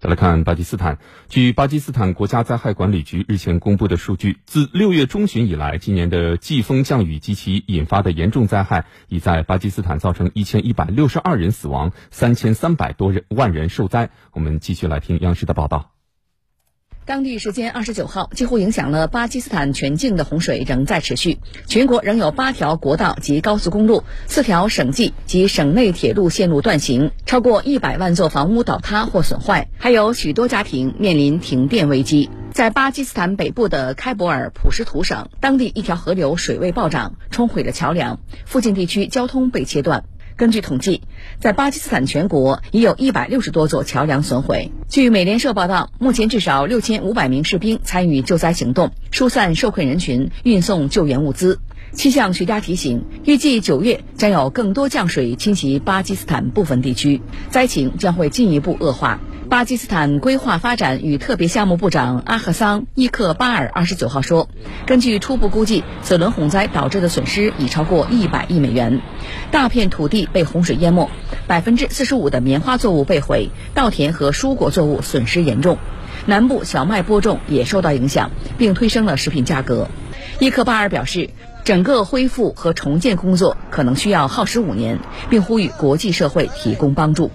再来看巴基斯坦，据巴基斯坦国家灾害管理局日前公布的数据，自六月中旬以来，今年的季风降雨及其引发的严重灾害，已在巴基斯坦造成一千一百六十二人死亡，三千三百多人万人受灾。我们继续来听央视的报道。当地时间二十九号，几乎影响了巴基斯坦全境的洪水仍在持续，全国仍有八条国道及高速公路、四条省际及省内铁路线路断行，超过一百万座房屋倒塌或损坏，还有许多家庭面临停电危机。在巴基斯坦北部的开伯尔普什图省，当地一条河流水位暴涨，冲毁了桥梁，附近地区交通被切断。根据统计，在巴基斯坦全国已有一百六十多座桥梁损毁。据美联社报道，目前至少六千五百名士兵参与救灾行动，疏散受困人群，运送救援物资。气象学家提醒，预计九月将有更多降水侵袭巴基斯坦部分地区，灾情将会进一步恶化。巴基斯坦规划发展与特别项目部长阿赫桑·伊克巴尔二十九号说，根据初步估计，此轮洪灾导致的损失已超过一百亿美元，大片土地被洪水淹没，百分之四十五的棉花作物被毁，稻田和蔬果作物损失严重，南部小麦播种也受到影响，并推升了食品价格。伊克巴尔表示，整个恢复和重建工作可能需要耗时五年，并呼吁国际社会提供帮助。